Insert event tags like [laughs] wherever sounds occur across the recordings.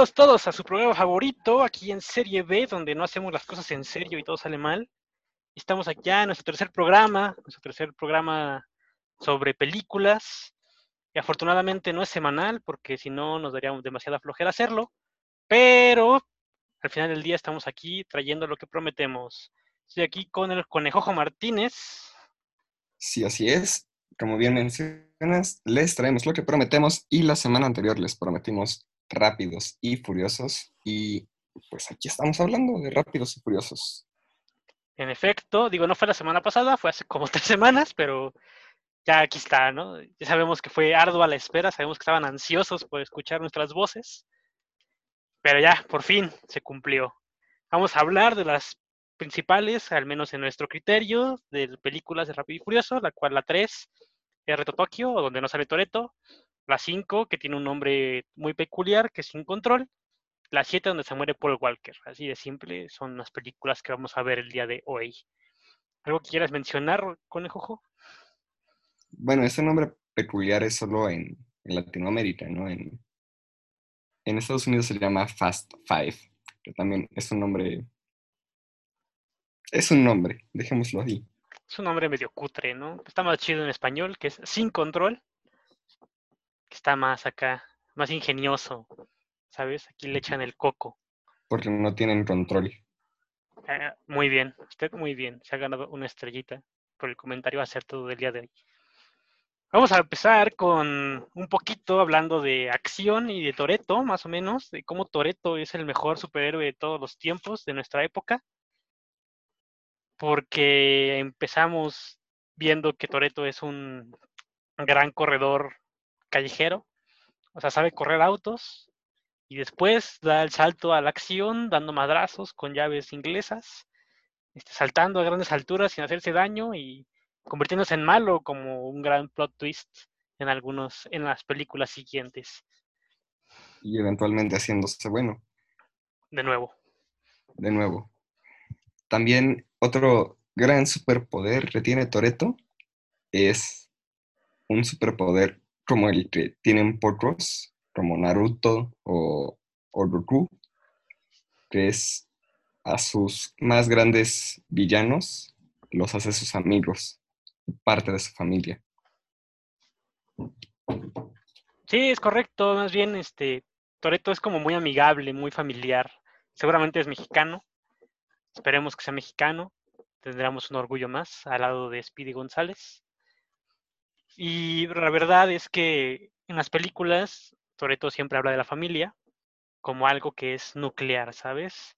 Todos a su programa favorito, aquí en Serie B, donde no hacemos las cosas en serio y todo sale mal. Estamos aquí en nuestro tercer programa, nuestro tercer programa sobre películas. Y afortunadamente no es semanal, porque si no nos daría demasiada flojera hacerlo. Pero al final del día estamos aquí trayendo lo que prometemos. Estoy aquí con el Conejojo Martínez. Sí, así es. Como bien mencionas, les traemos lo que prometemos y la semana anterior les prometimos rápidos y furiosos y pues aquí estamos hablando de rápidos y furiosos. En efecto, digo, no fue la semana pasada, fue hace como [laughs] tres semanas, pero ya aquí está, ¿no? Ya sabemos que fue ardua la espera, sabemos que estaban ansiosos por escuchar nuestras voces, pero ya, por fin, se cumplió. Vamos a hablar de las principales, al menos en nuestro criterio, de películas de Rápido y Furioso, la cual la 3 es Reto Tokio, donde no sale Toreto, la 5, que tiene un nombre muy peculiar, que es Sin Control, la 7, donde se muere Paul Walker. Así de simple, son las películas que vamos a ver el día de hoy. ¿Algo que quieras mencionar, Conejojo? Bueno, ese nombre peculiar es solo en, Latinoamérica, ¿no? En, en Estados Unidos se llama Fast Five, que también es un nombre. Es un nombre, dejémoslo así. Es un nombre medio cutre, ¿no? Está más chido en español, que es Sin Control, que está más acá, más ingenioso, ¿sabes? Aquí le echan el coco. Porque no tienen control. Eh, muy bien, usted muy bien, se ha ganado una estrellita por el comentario acertado del día de hoy. Vamos a empezar con un poquito hablando de acción y de Toreto, más o menos, de cómo Toreto es el mejor superhéroe de todos los tiempos de nuestra época. Porque empezamos viendo que Toreto es un gran corredor callejero, o sea, sabe correr autos y después da el salto a la acción dando madrazos con llaves inglesas, este, saltando a grandes alturas sin hacerse daño y convirtiéndose en malo como un gran plot twist en algunos en las películas siguientes. Y eventualmente haciéndose bueno. De nuevo. De nuevo. También otro gran superpoder que tiene Toreto es un superpoder como el que tienen pocos, como Naruto o, o Goku, que es a sus más grandes villanos los hace sus amigos parte de su familia. Sí, es correcto. Más bien, este, Toreto es como muy amigable, muy familiar. Seguramente es mexicano. Esperemos que sea mexicano. Tendremos un orgullo más al lado de Speedy González. Y la verdad es que en las películas, Toreto siempre habla de la familia como algo que es nuclear, ¿sabes?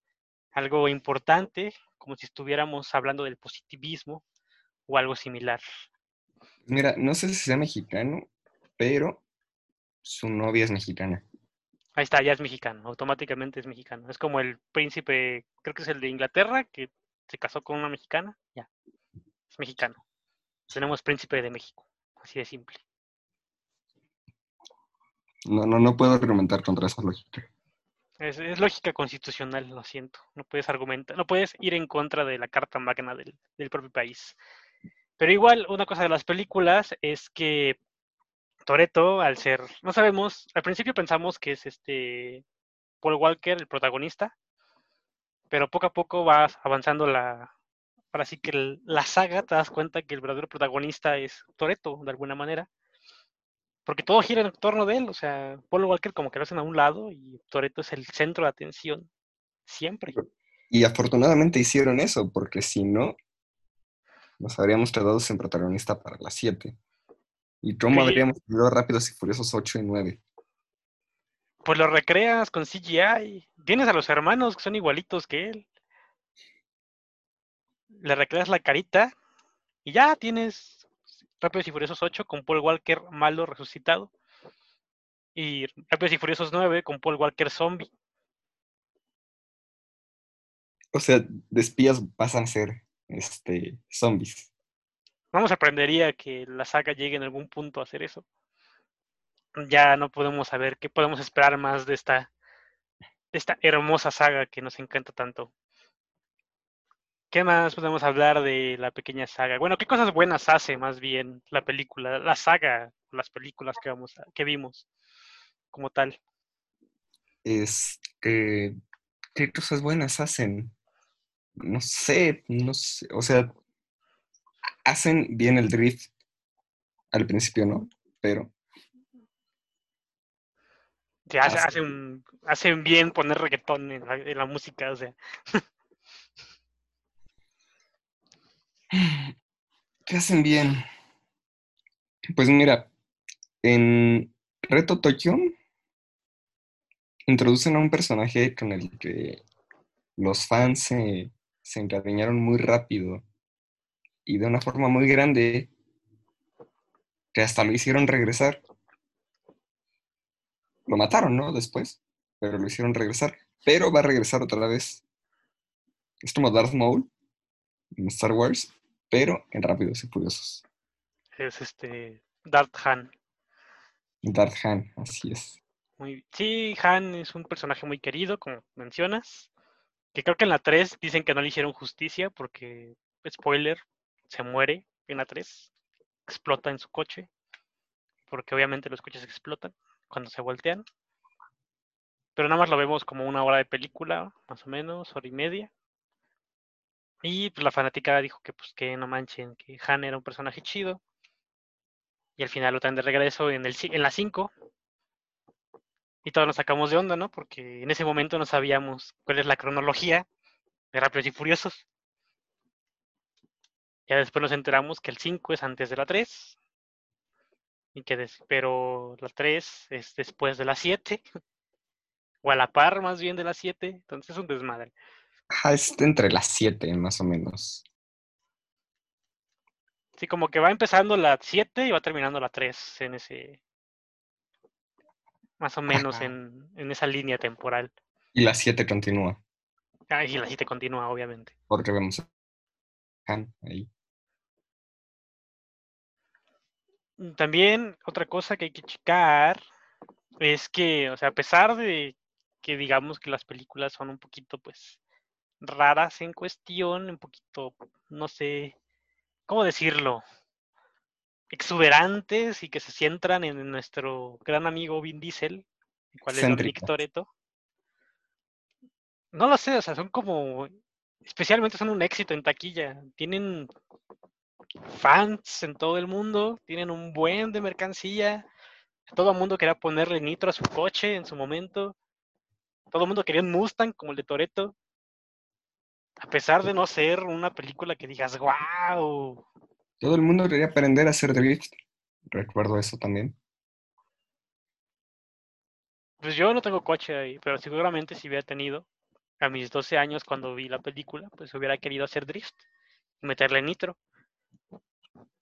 Algo importante, como si estuviéramos hablando del positivismo, o algo similar. Mira, no sé si sea mexicano, pero su novia es mexicana. Ahí está, ya es mexicano, automáticamente es mexicano. Es como el príncipe, creo que es el de Inglaterra, que se casó con una mexicana, ya, es mexicano. Tenemos príncipe de México, así de simple. No, no, no puedo argumentar contra esa lógica. Es, lógica constitucional, lo siento. No puedes argumentar, no puedes ir en contra de la Carta Magna del, del propio país. Pero igual, una cosa de las películas es que Toreto, al ser, no sabemos, al principio pensamos que es este Paul Walker el protagonista, pero poco a poco vas avanzando la, para así que la saga, te das cuenta que el verdadero protagonista es Toreto, de alguna manera, porque todo gira en torno de él, o sea, Paul Walker como que lo hacen a un lado y Toreto es el centro de atención, siempre. Y afortunadamente hicieron eso, porque si no, nos habríamos quedado sin protagonista para las 7. ¿Y cómo habríamos tenido Rápidos y Furiosos 8 y 9? Pues lo recreas con CGI. Tienes a los hermanos que son igualitos que él. Le recreas la carita y ya tienes Rápidos y Furiosos 8 con Paul Walker malo resucitado. Y Rápidos y Furiosos 9 con Paul Walker zombie. O sea, de espías pasan a ser este, zombies. No nos sorprendería que la saga llegue en algún punto a hacer eso. Ya no podemos saber qué podemos esperar más de esta, de esta hermosa saga que nos encanta tanto. ¿Qué más podemos hablar de la pequeña saga? Bueno, ¿qué cosas buenas hace más bien la película, la saga, las películas que, vamos que vimos como tal? Este, ¿qué cosas buenas hacen? No sé, no sé, o sea, hacen bien el drift al principio, ¿no? Pero Sí, hace- hacen, hacen bien poner reggaetón en la, en la música, o sea. [laughs] ¿qué hacen bien? Pues mira, en Reto Tokio introducen a un personaje con el que los fans se, se encariñaron muy rápido y de una forma muy grande que hasta lo hicieron regresar. Lo mataron, ¿no? Después, pero lo hicieron regresar. Pero va a regresar otra vez. Es como Darth Maul en Star Wars, pero en Rápidos y Furiosos. Es este Darth Han. Darth Han, así es. Muy, sí, Han es un personaje muy querido, como mencionas. Que creo que en la 3 dicen que no le hicieron justicia porque, spoiler, se muere en la 3. Explota en su coche. Porque obviamente los coches explotan cuando se voltean. Pero nada más lo vemos como una hora de película, más o menos, hora y media. Y pues la fanática dijo que pues que no manchen, que Han era un personaje chido. Y al final lo traen de regreso en, el, en la 5. Y todos nos sacamos de onda, ¿no? Porque en ese momento no sabíamos cuál es la cronología de Rápidos y Furiosos. Ya después nos enteramos que el 5 es antes de la 3. Y que des- pero la 3 es después de la 7. [laughs] O a la par más bien de la 7. Entonces es un desmadre. Ah, es entre las 7, más o menos. Sí, como que va empezando la 7 y va terminando la 3 en ese. Más o menos Ajá. en, en esa línea temporal. Y la 7 continúa, Ah, y la 7 continúa, obviamente. porque vemos ahí. También otra cosa que hay que checar es que, o sea, a pesar de que digamos que las películas son un poquito, pues, raras en cuestión, un poquito, no sé, ¿cómo decirlo? Exuberantes y que se centran en nuestro gran amigo Vin Diesel, el cual es Dominic. Toretto. No lo sé, o sea, son como, especialmente son un éxito en taquilla. Tienen fans en todo el mundo, tienen un buen de mercancía. Todo el mundo quería ponerle nitro a su coche en su momento. Todo el mundo quería un Mustang como el de Toreto. A pesar de no ser una película que digas, wow. Todo el mundo quería aprender a hacer drift. Recuerdo eso también. Pues yo no tengo coche ahí, pero seguramente si hubiera tenido a mis 12 años cuando vi la película, pues hubiera querido hacer drift y meterle nitro.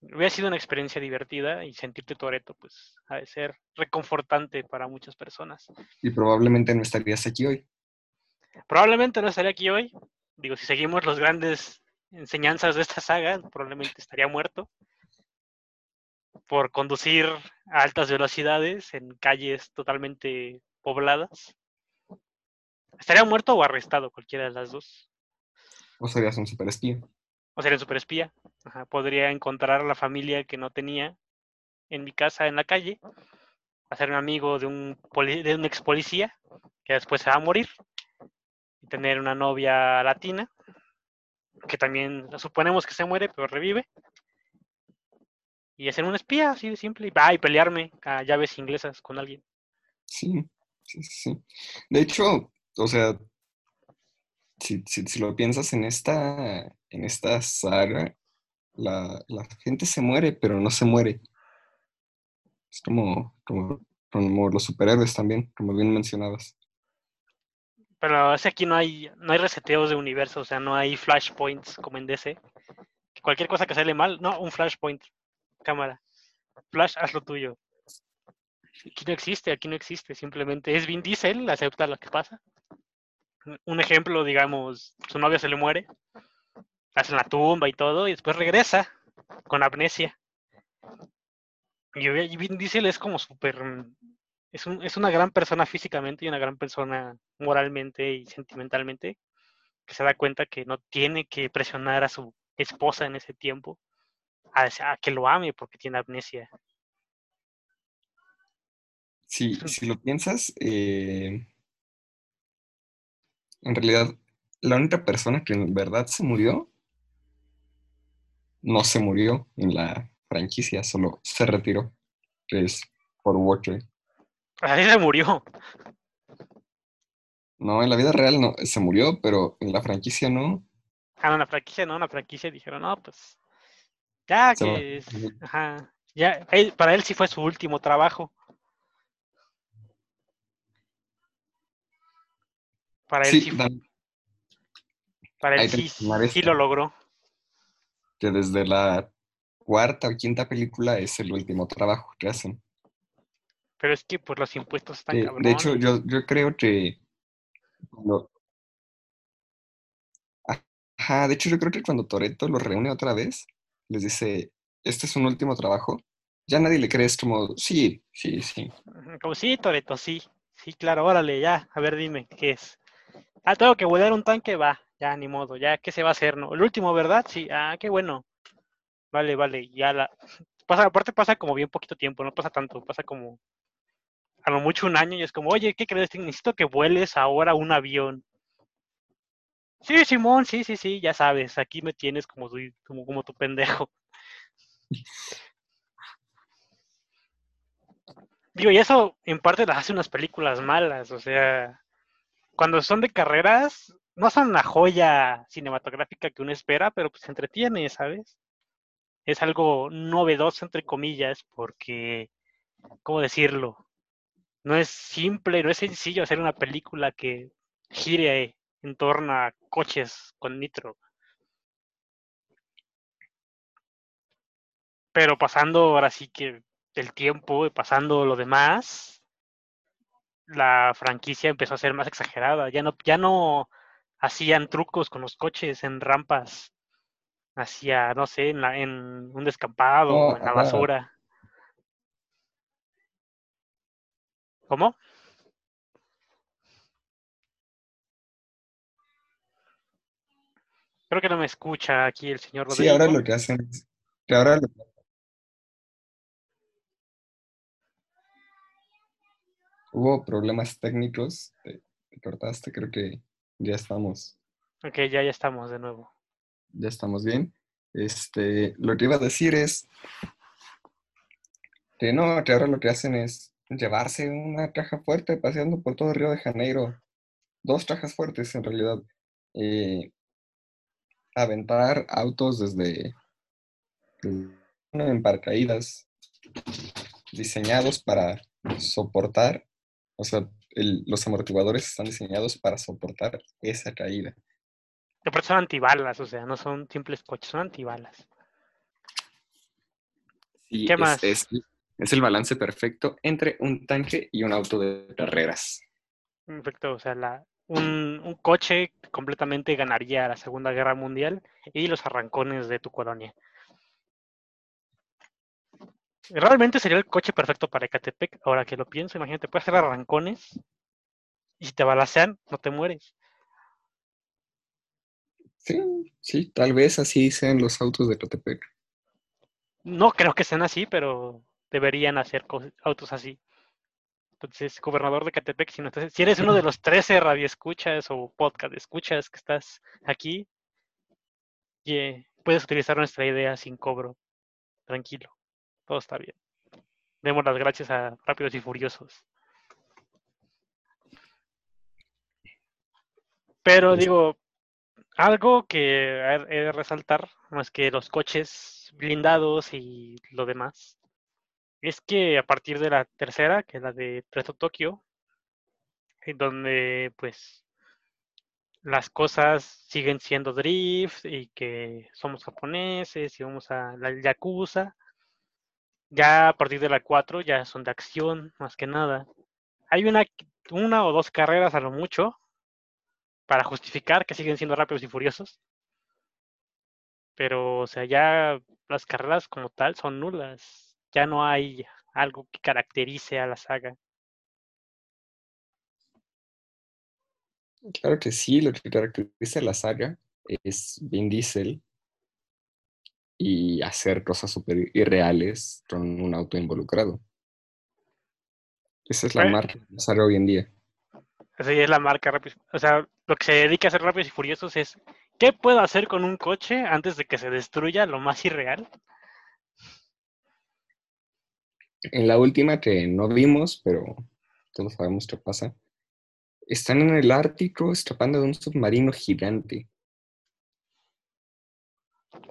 Hubiera sido una experiencia divertida y sentirte Toreto, pues ha de ser reconfortante para muchas personas. Y probablemente no estarías aquí hoy. Probablemente no estaría aquí hoy. Digo, si seguimos las grandes enseñanzas de esta saga, probablemente estaría muerto por conducir a altas velocidades en calles totalmente pobladas. Estaría muerto o arrestado, cualquiera de las dos. O serías un super espía. O sería un superespía. Ajá, Podría encontrar a la familia que no tenía en mi casa, en la calle, hacer un amigo de un, de un ex policía que después se va a morir y tener una novia latina que también suponemos que se muere pero revive y hacer un espía así de simple y, ah, y pelearme a llaves inglesas con alguien. Sí, sí, sí. De hecho, o sea, si, si- si lo piensas en esta, en esta saga, la, la gente se muere, pero no se muere. Es como, como, como los superhéroes también, como bien mencionabas. Pero es aquí no hay, no hay reseteos de universo, o sea, no hay flashpoints como en DC. Cualquier cosa que sale mal, no, un flashpoint, cámara. Flash, haz lo tuyo. Aquí no existe, aquí no existe, simplemente es Vin Diesel, acepta lo que pasa. Un ejemplo, digamos, su novia se le muere, hacen la tumba y todo, y después regresa con amnesia. Y Vin Diesel es como súper. Es, un- es una gran persona físicamente y una gran persona moralmente y sentimentalmente, que se da cuenta que no tiene que presionar a su esposa en ese tiempo a, que lo ame porque tiene amnesia. Si, Es un- si lo piensas, eh, en realidad, la única persona que en verdad se murió, no se murió en la franquicia, solo se retiró, que es por Walker. Ahí se murió. No, en la vida real no, se murió, pero en la franquicia no. Ah, no, en la franquicia no, en la franquicia dijeron, no, pues, ya Se que, es- ajá, ya, él- para él sí fue su último trabajo. Para él sí, Sí, fu- dan- para él sí, lo logró. que desde la cuarta o quinta película es el último trabajo que hacen. Pero es que pues los impuestos están Eh, cabrones. de hecho, yo, yo creo que cuando- Ajá, de hecho yo creo que cuando Toreto los reúne otra vez, les dice, este es un último trabajo, ya nadie le cree, es como, sí, sí, sí. Como sí, Toreto, sí. Sí, claro, órale, ya. A ver, dime, ¿qué es? Ah, tengo que volar un tanque, va. Ya, ni modo, ya, ¿qué se va a hacer, no? El último, ¿verdad? Sí, ah, qué bueno. Vale, vale, ya la... Pasa, aparte pasa como bien poquito tiempo, no pasa tanto, pasa como a lo mucho un año y es como, oye, ¿qué crees? Necesito que vueles ahora un avión. Sí, Simón, sí, sí, sí, ya sabes, aquí me tienes como tu, como, como tu pendejo. [laughs] Digo, y eso en parte las hace unas películas malas, o sea, cuando son de carreras, no son la joya cinematográfica que uno espera, pero pues entretiene, ¿sabes? Es algo novedoso, entre comillas, porque, ¿cómo decirlo? No es simple, no es sencillo hacer una película que gire en torno a coches con nitro. Pero pasando ahora sí que el tiempo y pasando lo demás, la franquicia empezó a ser más exagerada. Ya no, ya no hacían trucos con los coches en rampas. Hacía, no sé, en, la, en un descampado o en la basura. ¿Cómo? Creo que no me escucha aquí el señor Sí, ahora lo que hacen es que ahora lo- hubo problemas técnicos, te, te cortaste, creo que ya estamos, Ok, ya, ya estamos de nuevo. ya estamos bien. Este, lo que iba a decir es que no, que ahora lo que hacen es llevarse una caja fuerte paseando por todo Río de Janeiro, dos cajas fuertes en realidad, eh, aventar autos desde, en paracaídas diseñados para soportar, o sea, el- los amortiguadores están diseñados para soportar esa caída. Aparte son antibalas, o sea, no son simples coches, son antibalas. Sí, ¿Qué es, más? Es, es el balance perfecto entre un tanque y un auto de carreras. Perfecto, o sea, la, un, un coche completamente ganaría la Segunda Guerra Mundial y los arrancones de tu colonia. Realmente sería el coche perfecto para Ecatepec, ahora que lo pienso, imagínate, puedes hacer arrancones y si te balacean, no te mueres. Sí, sí, tal vez así sean los autos de Catepec. No creo que sean así, pero deberían hacer autos así. Entonces, gobernador de Catepec, si, no estás- si eres uno de los 13 radioescuchas o podcast escuchas que estás aquí, puedes utilizar nuestra idea sin cobro. Tranquilo, todo está bien. Demos las gracias a Rápidos y Furiosos. Pero Pues- digo, algo que he de resaltar, más que los coches blindados y lo demás, es que a partir de la tercera, que es la de Presto Tokio, donde pues las cosas siguen siendo drift y que somos japoneses y vamos a la Yakuza. Ya a partir de la 4 ya son de acción, más que nada. Hay una, una o dos carreras a lo mucho para justificar que siguen siendo rápidos y furiosos. Pero, o sea, ya las carreras como tal son nulas. Ya no hay algo que caracterice a la saga. Claro que sí, lo que caracteriza a la saga es Vin Diesel y hacer cosas súper irreales con un auto involucrado. Esa es la Eh. marca de la saga hoy en día. Esa es la marca. O sea, lo que se dedica a hacer Rápidos y Furiosos es, ¿qué puedo hacer con un coche antes de que se destruya lo más irreal? En la última que no vimos, pero todos sabemos qué pasa, están en el Ártico escapando de un submarino gigante.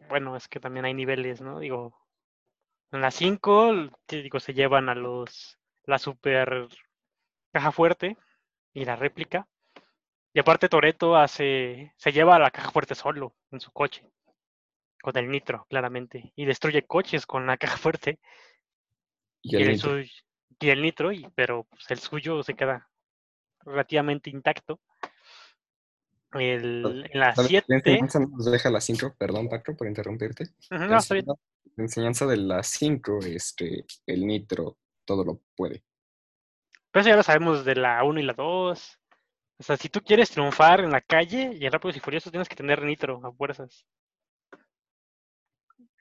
Bueno, es que también hay niveles, ¿no? Digo, en la 5, digo, se llevan a los, la super caja fuerte y la réplica. Y aparte Toreto hace, se lleva a la caja fuerte solo en su coche, con el nitro, claramente, y destruye coches con la caja fuerte. Y el el, nitro. suyo- y el nitro, y, pero pues, el suyo se queda relativamente intacto. El, en la ¿Sabes qué 7, enseñanza nos deja la 5? Perdón, Paco, por interrumpirte. La no, está bien. enseñanza- la enseñanza de la 5 es que el nitro todo lo puede. Pero eso ya lo sabemos de la 1 y la 2. O sea, si tú quieres triunfar en la calle y en Rápidos y Furiosos tienes que tener nitro a fuerzas.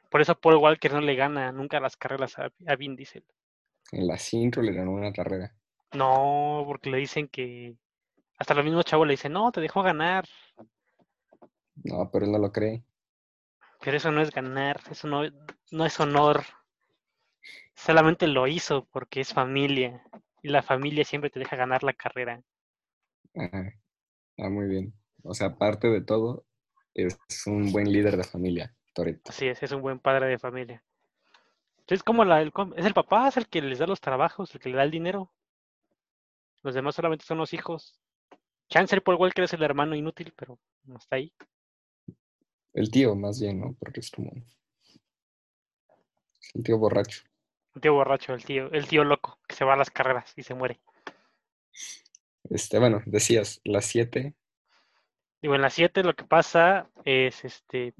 Por eso Paul Walker no le gana nunca las carreras a, a Vin Diesel. En la 5 le ganó una carrera. No, porque le dicen que... Hasta los mismos chavos le dicen, no, te dejó ganar. No, pero él no lo cree. Pero eso no es ganar, eso no, no es honor. Solamente lo hizo porque es familia. Y la familia siempre te deja ganar la carrera. Ajá. Ah, muy bien. O sea, aparte de todo, es un buen líder de familia, Así es, es un buen padre de familia. Es como la, el es el papá, es el que les da los trabajos, el que le da el dinero. Los demás solamente son los hijos. Chance Paul Walker es el hermano inútil, pero no está ahí. El tío, más bien, ¿no? Porque es como. el tío borracho. El tío borracho, el tío, el tío loco, que se va a las carreras y se muere. Este, bueno, decías, las 7. Digo, en la 7 lo que pasa es este.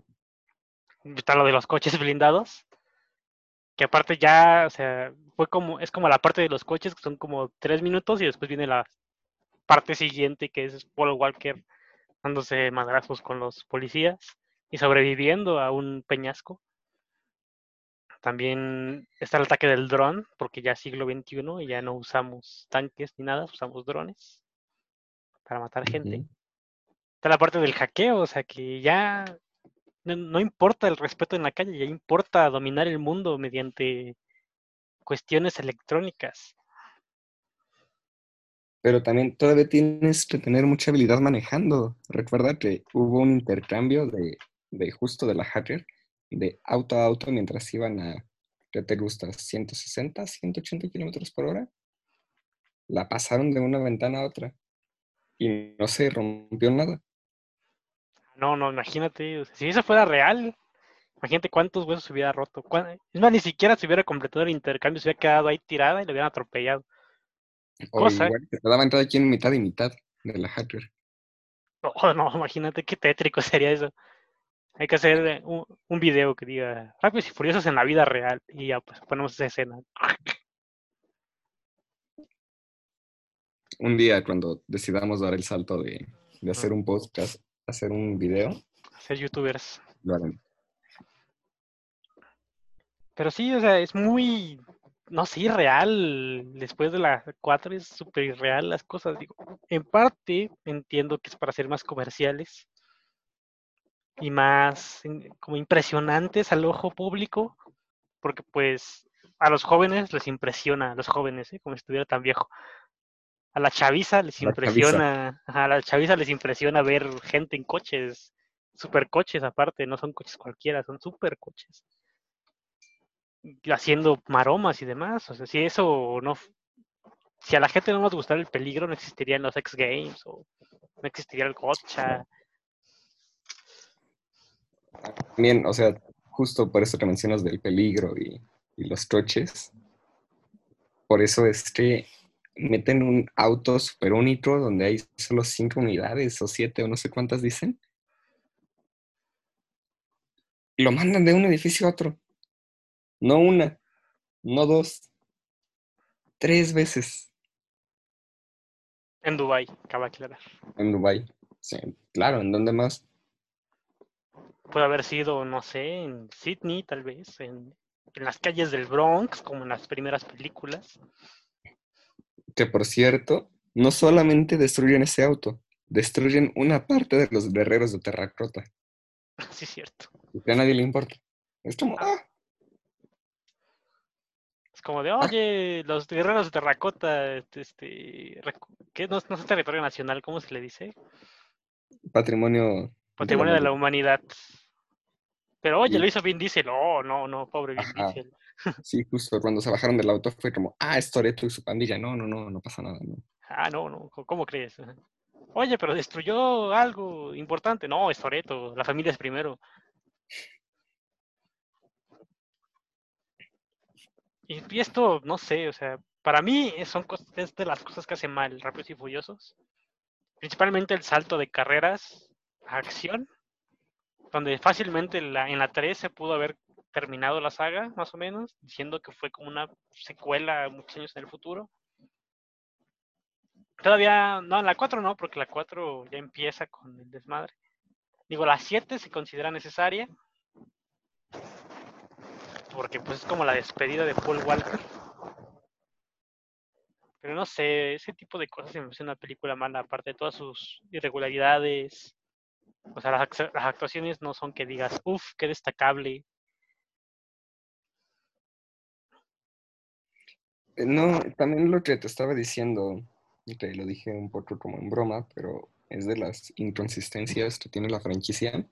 Está lo de los coches [laughs] blindados. Que aparte ya, o sea, fue como, es como la parte de los coches, que son como tres minutos, y después viene la parte siguiente, que es Paul Walker dándose madrazos con los policías y sobreviviendo a un peñasco. También está el ataque del dron, porque ya siglo XXI y ya no usamos tanques ni nada, usamos drones para matar gente. Está la parte del hackeo, o sea que ya no, importa el respeto en la calle, ya importa dominar el mundo mediante cuestiones electrónicas. Pero también todavía tienes que tener mucha habilidad manejando. Recuerda que hubo un intercambio de, de justo de la hacker de auto a auto mientras iban a, ¿qué te gusta? 160, 180 kilómetros por hora. La pasaron de una ventana a otra y no se rompió nada. No, no, imagínate, o sea, si eso fuera real, imagínate cuántos huesos se hubiera roto. Es más, ni siquiera se hubiera completado el intercambio, se hubiera quedado ahí tirada y lo hubieran atropellado. O Cosa. igual que te daban cada quien mitad y mitad de la hacker. No, [laughs] no, imagínate qué tétrico sería eso. Hay que hacer eh, un, un video que diga Rápidos y Furiosos en la vida real y ya pues ponemos esa escena. Un día cuando decidamos dar el salto de, de hacer un podcast, hacer un video, Ser youtubers. lo. Pero sí, o sea, es muy, no sé, irreal. Después de la 4 es súper irreal las cosas. Digo, en parte entiendo que es para ser más comerciales y más como impresionantes al ojo público, porque pues a los jóvenes les impresiona, a los jóvenes, ¿eh? como si estuviera tan viejo. A la chaviza les la impresiona, a la chaviza les impresiona ver gente en coches, supercoches aparte, no son coches cualquiera, son supercoches haciendo maromas y demás. O sea, si eso no. Si a la gente no nos gustara el peligro, no existirían los X Games o no existiría el Gotcha. También, o sea, justo por eso que mencionas del peligro y, y los coches, por eso es que meten un auto super único donde hay solo cinco unidades o siete o no sé cuántas dicen. Y lo mandan de un edificio a otro. No una, no dos, tres veces En Dubai, cabe aclarar. en Dubái. Sí, claro, ¿en dónde más? Puede haber sido, no sé, en Sydney, tal vez, en, en las calles del Bronx, como en las primeras películas. Que por cierto, no solamente destruyen ese auto, destruyen una parte de los guerreros de terracota. [laughs] Sí, es cierto. Y que a nadie le importa. Es como, ah, Es como de, oye, los guerreros de terracota, este, ¿qué? No, no es territorio nacional, ¿cómo se le dice? patrimonio. Patrimonio de la humanidad. humanidad. Pero oye, Sí. lo hizo Vin Diesel. Oh, no, no, pobre Vin Ajá. Diesel. Sí, justo cuando se bajaron del auto fue como, ah, es Toreto y su pandilla. No, no, no, no pasa nada. Ah, no, no, ¿cómo- ¿cómo crees? Oye, pero destruyó algo importante. No, es Toreto, la familia es primero. Y, esto, no sé, o sea, para mí son es de las cosas que hace mal Rápidos y Furiosos. Principalmente el salto de carreras a acción, donde fácilmente la- en la 3 se pudo haber terminado la saga, más o menos, diciendo que fue como una secuela muchos años en el futuro. Todavía, no, en la 4 no, porque la 4 ya empieza con el desmadre. Digo, la 7 se considera necesaria, porque pues es como la despedida de Paul Walker. Pero no sé, ese tipo de cosas se me hace una película mala, aparte de todas sus irregularidades. O sea, las, las actuaciones no son que digas, uff, qué destacable. No, también lo que te estaba diciendo, te lo dije un poco como en broma, pero es de las inconsistencias que tiene la franquicia,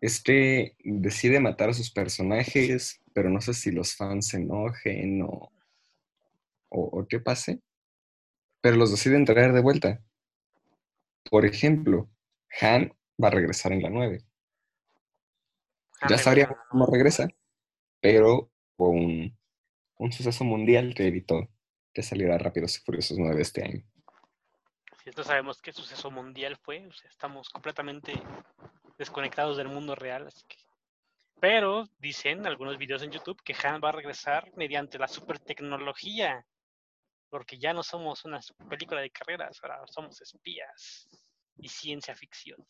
es que decide matar a sus personajes, pero no sé si los fans se enojen o, o, o qué pase, pero los deciden traer de vuelta. Por ejemplo, Han va a regresar en la 9. Han Ya sabríamos cómo regresa, pero hubo un, suceso mundial que evitó que saliera Rápidos y Furiosos 9 este año. Si esto sabemos qué suceso mundial fue, o sea, estamos completamente desconectados del mundo real, así que. Pero dicen algunos videos en YouTube que Han va a regresar mediante la super tecnología, porque ya no somos una película de carreras, ahora somos espías y ciencia ficción.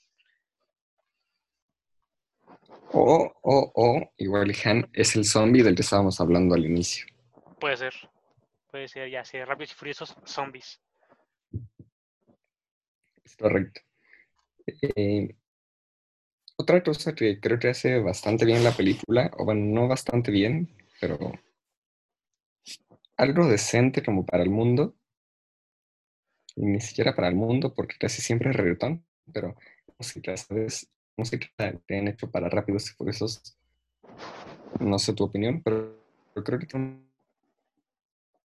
O, o, o, igual Han es el zombie del que estábamos hablando al inicio. Puede ser, puede ser ya sea Rápidos y Furiosos zombies. Es correcto. Eh, otra cosa que creo que hace bastante bien la película, o bueno, no bastante bien, pero algo decente como para el mundo, ni siquiera para el mundo, porque casi siempre es reggaetón, pero música, ¿sabes? Música que han hecho para Rápidos y Furiosos, no sé tu opinión, pero, pero creo que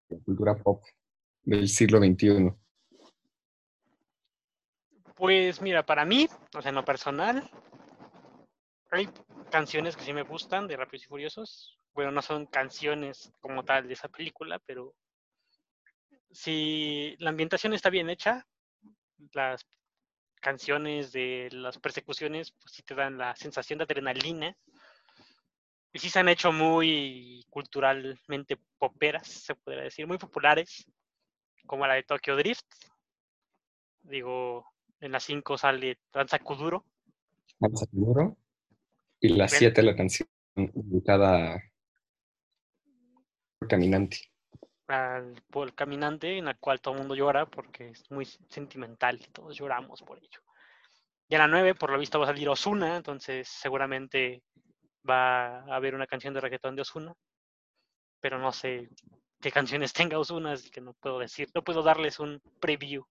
cultura pop del siglo XXI. Pues mira, para mí, o sea, en lo personal, hay canciones que sí me gustan de Rápidos y Furiosos. Bueno, no son canciones como tal de esa película, pero si la ambientación está bien hecha, las canciones de las persecuciones, pues sí te dan la sensación de adrenalina. Y sí se han hecho muy culturalmente poperas, se podría decir, muy populares, como la de Tokyo Drift. Digo, en la 5 sale Danza Kuduro. Danza Kuduro, y la Ven. 7 la canción dedicada por Caminante. al por el caminante en la cual todo el mundo llora porque es muy sentimental y todos lloramos por ello. Y en la 9, por lo visto, va a salir Osuna, entonces seguramente va a haber una canción de reggaetón de Osuna, pero no sé qué canciones [laughs] tenga Osuna, así que no puedo decir, no puedo darles un preview.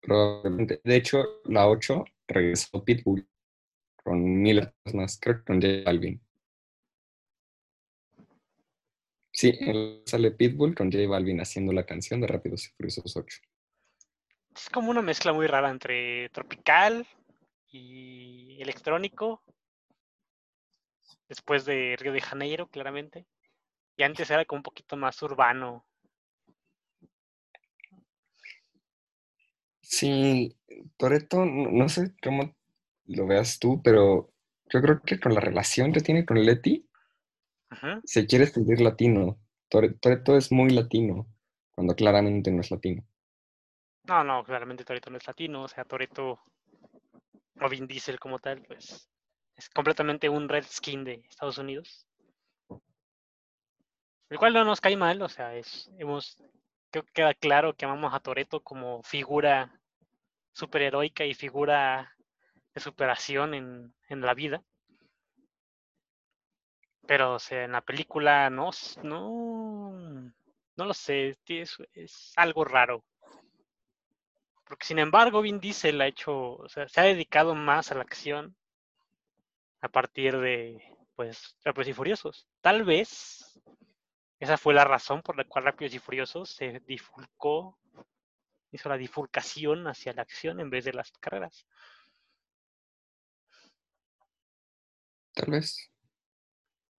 Probablemente. De hecho, la 8 regresó Pitbull con mil más, creo que con J Balvin. Sí, sale Pitbull con J Balvin haciendo la canción de Rápidos y Furiosos 8. Es como una mezcla muy rara entre tropical y electrónico, después de Río de Janeiro, claramente. Y antes era como un poquito más urbano, Sí, Toretto, no, sé cómo lo veas tú, pero yo creo que con la relación que tiene con Ujú. se quiere sentir latino. Tore- Toretto es muy latino, cuando claramente no es latino. No, no, claramente Toreto no es latino, o sea, Toreto o Vin Diesel como tal, pues es completamente un red skin de Estados Unidos. El cual no nos cae mal, o sea, es, hemos creo que queda claro que amamos a Toreto como figura superheroica y figura de superación en, en la vida. Pero, o sea, en la película no, no, no lo sé, es, es algo raro. Porque sin embargo, Vin Diesel ha hecho, o sea, se ha dedicado más a la acción a partir de, pues, Rápidos y Furiosos. Tal vez esa fue la razón por la cual Rápidos y Furiosos se difulcó, hizo la difulcación hacia la acción en vez de las carreras. Tal vez.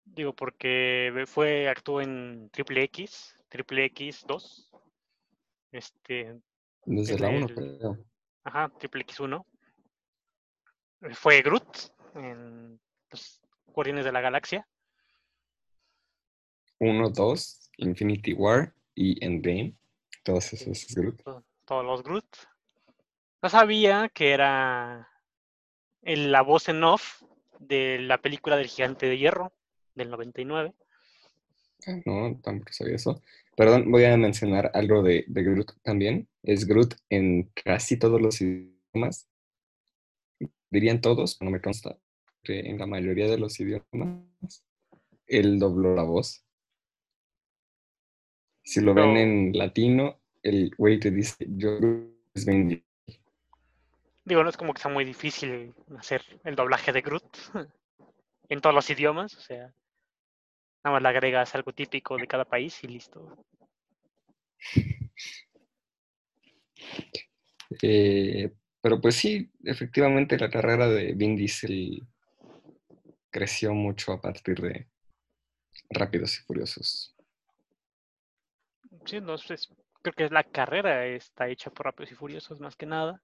Digo, porque fue, actuó en Triple X, Triple X 2. Este. Desde la 1, creo. Ajá, Triple X 1. Fue Groot en los Guardianes de la Galaxia. 1, 2, Infinity War y Endgame. Todos esos Groot. Todos los Groot. No sabía que era la voz en off de la película del Gigante de Hierro del 99. Ah, no, tampoco sabía eso. Perdón, voy a mencionar algo de, de Groot también. Es Groot en casi todos los idiomas. Dirían todos, no me consta, que en la mayoría de los idiomas él dobló la voz. Si lo ven en latino, el güey te dice, yo es Ben Digo, no es como que sea muy difícil hacer el doblaje de Groot [laughs] en todos los idiomas, o sea, nada más le agregas algo típico de cada país y listo. [laughs] Eh, pero pues sí, efectivamente la carrera de Vin Diesel creció mucho a partir de Rápidos y Furiosos. Sí, no sé, creo que es la carrera está hecha por Rápidos y Furiosos más que nada.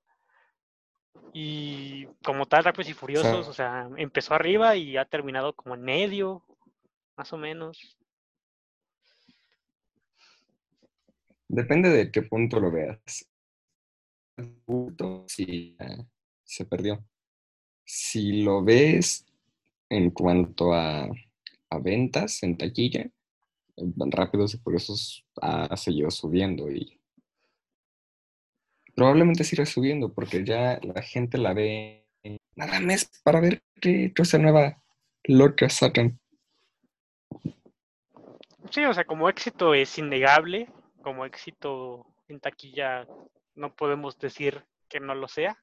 Y como tal, Rápidos y Furiosos, o sea, empezó arriba y ha terminado como en medio, más o menos. Depende de qué punto lo veas. Si se perdió. Si lo ves en cuanto a, a ventas en taquilla, Rápidos y Furiosos ha seguido subiendo y probablemente siga subiendo porque ya la gente la ve nada más para ver qué cosa nueva que sacan. Sí, o sea, como éxito es innegable, como éxito en taquilla no podemos decir que no lo sea,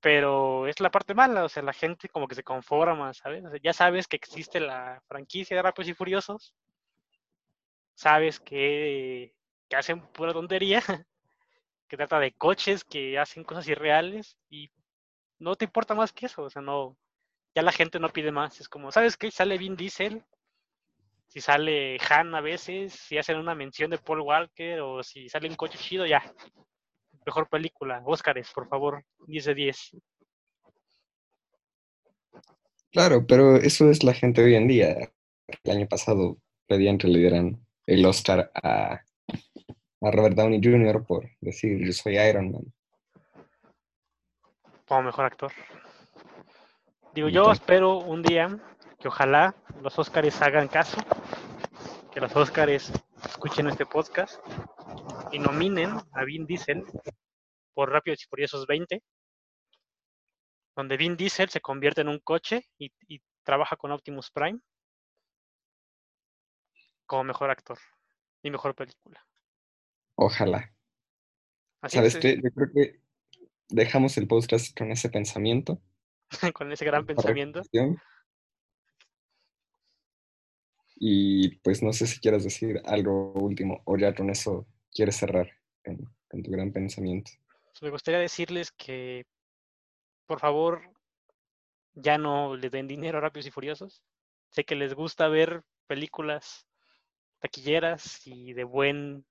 pero es la parte mala, o sea, la gente como que se conforma, ¿sabes? ya sabes que existe la franquicia de Rápidos y Furiosos, sabes que, que hacen pura tontería, [laughs] que trata de coches que hacen cosas irreales y no te importa más que eso, o sea, no, ya la gente no pide más, es como, ¿sabes qué? Sale Vin Diesel, si sale Han a veces, si hacen una mención de Paul Walker o si sale un coche chido, ya. Mejor película, Óscares, por favor, 10 de 10. Claro, pero eso es la gente hoy en día. El año pasado pedían que le dieran el Oscar a, a Robert Downey Jr. por decir yo soy Iron Man. Como mejor actor. Digo, yo espero un día que ojalá los Óscares hagan caso, que los Óscares escuchen este podcast y nominen a Vin Diesel por Rápidos y Furiosos 20, donde Vin Diesel se convierte en un coche y, y trabaja con Optimus Prime como mejor actor y mejor película. Ojalá. ¿Sabes qué? Yo creo que dejamos el podcast con ese pensamiento. [laughs] con ese gran pensamiento. Y pues no sé si quieres decir algo último o ya con eso quieres cerrar con, tu gran pensamiento. Pues, me gustaría decirles que, por favor, ya no le den dinero a Rápidos y Furiosos. Sé que les gusta ver películas taquilleras y de buen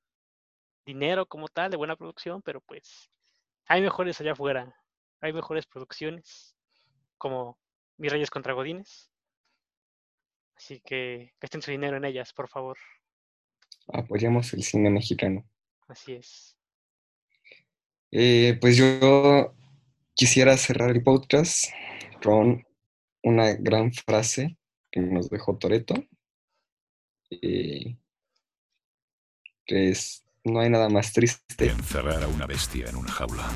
dinero como tal, de buena producción, pero pues hay mejores allá afuera, hay mejores producciones como Mis Reyes contra Godines. Así que gasten su dinero en ellas, por favor. Apoyemos el cine mexicano. Así es. Eh, pues yo quisiera cerrar el podcast con una gran frase que nos dejó Toreto, eh, que es No hay nada más triste. Encerrar a una bestia en una jaula.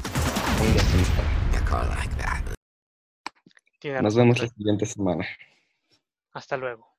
Nos vemos la siguiente semana. Hasta luego.